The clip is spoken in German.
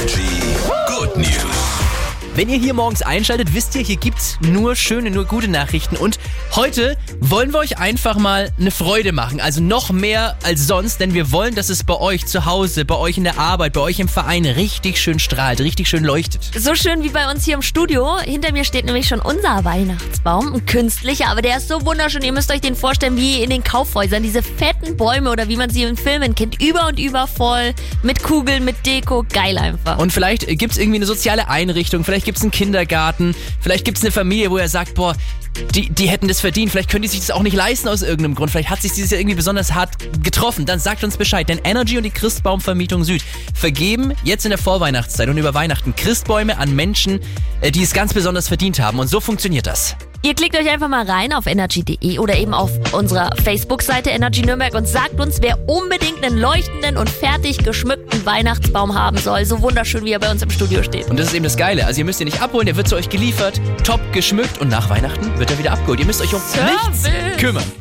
Energy Good News. Wenn ihr hier morgens einschaltet, wisst ihr, hier gibt's nur schöne, nur gute Nachrichten. Und heute wollen wir euch einfach mal eine Freude machen. Also noch mehr als sonst, denn wir wollen, dass es bei euch zu Hause, bei euch in der Arbeit, bei euch im Verein richtig schön strahlt, richtig schön leuchtet. So schön wie bei uns hier im Studio. Hinter mir steht nämlich schon unser Weihnachtsbaum. Ein künstlicher, aber der ist so wunderschön. Ihr müsst euch den vorstellen wie in den Kaufhäusern. Diese fetten Bäume oder wie man sie in Filmen kennt. Über und über voll. Mit Kugeln, mit Deko. Geil einfach. Und vielleicht gibt's irgendwie eine soziale Einrichtung, vielleicht gibt's einen Kindergarten, vielleicht gibt's eine Familie, wo er sagt, boah, die, die hätten das verdient, vielleicht können die sich das auch nicht leisten aus irgendeinem Grund, vielleicht hat sich dieses Jahr irgendwie besonders hart getroffen, dann sagt uns Bescheid, denn Energy und die Christbaumvermietung Süd vergeben jetzt in der Vorweihnachtszeit und über Weihnachten Christbäume an Menschen, äh, die es ganz besonders verdient haben und so funktioniert das. Ihr klickt euch einfach mal rein auf energy.de oder eben auf unserer Facebook-Seite Energy Nürnberg und sagt uns, wer unbedingt einen leuchtenden und fertig geschmückten Weihnachtsbaum haben soll. So wunderschön, wie er bei uns im Studio steht. Und das ist eben das Geile, also ihr müsst ihn nicht abholen, der wird zu euch geliefert, top geschmückt und nach Weihnachten wird er wieder abgeholt. Ihr müsst euch um Service. nichts kümmern.